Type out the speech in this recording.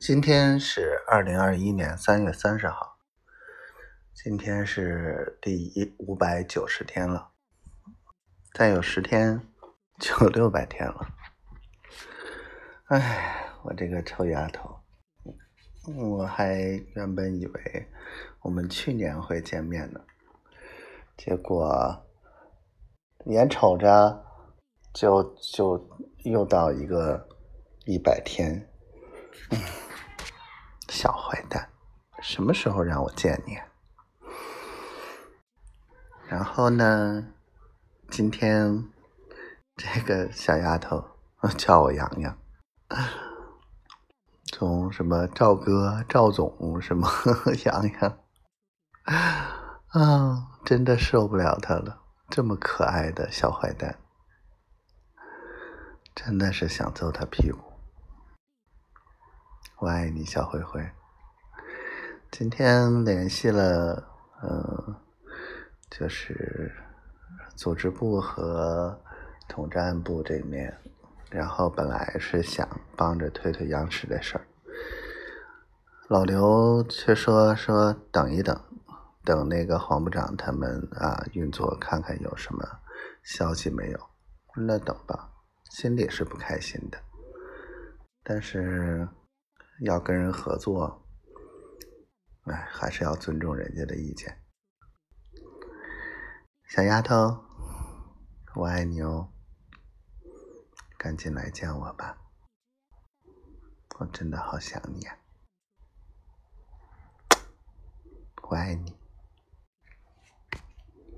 今天是二零二一年三月三十号，今天是第一五百九十天了，再有十天就六百天了。哎，我这个臭丫头，我还原本以为我们去年会见面呢，结果眼瞅着就就又到一个一百天。小坏蛋，什么时候让我见你？然后呢？今天这个小丫头叫我洋洋，从什么赵哥、赵总，什么 洋洋，啊，真的受不了他了！这么可爱的小坏蛋，真的是想揍他屁股。我爱你，小灰灰。今天联系了，嗯，就是组织部和统战部这面，然后本来是想帮着推推央视的事儿，老刘却说说等一等，等那个黄部长他们啊运作，看看有什么消息没有。那等吧，心里是不开心的，但是。要跟人合作，哎，还是要尊重人家的意见。小丫头，我爱你哦，赶紧来见我吧，我真的好想你啊，我爱你。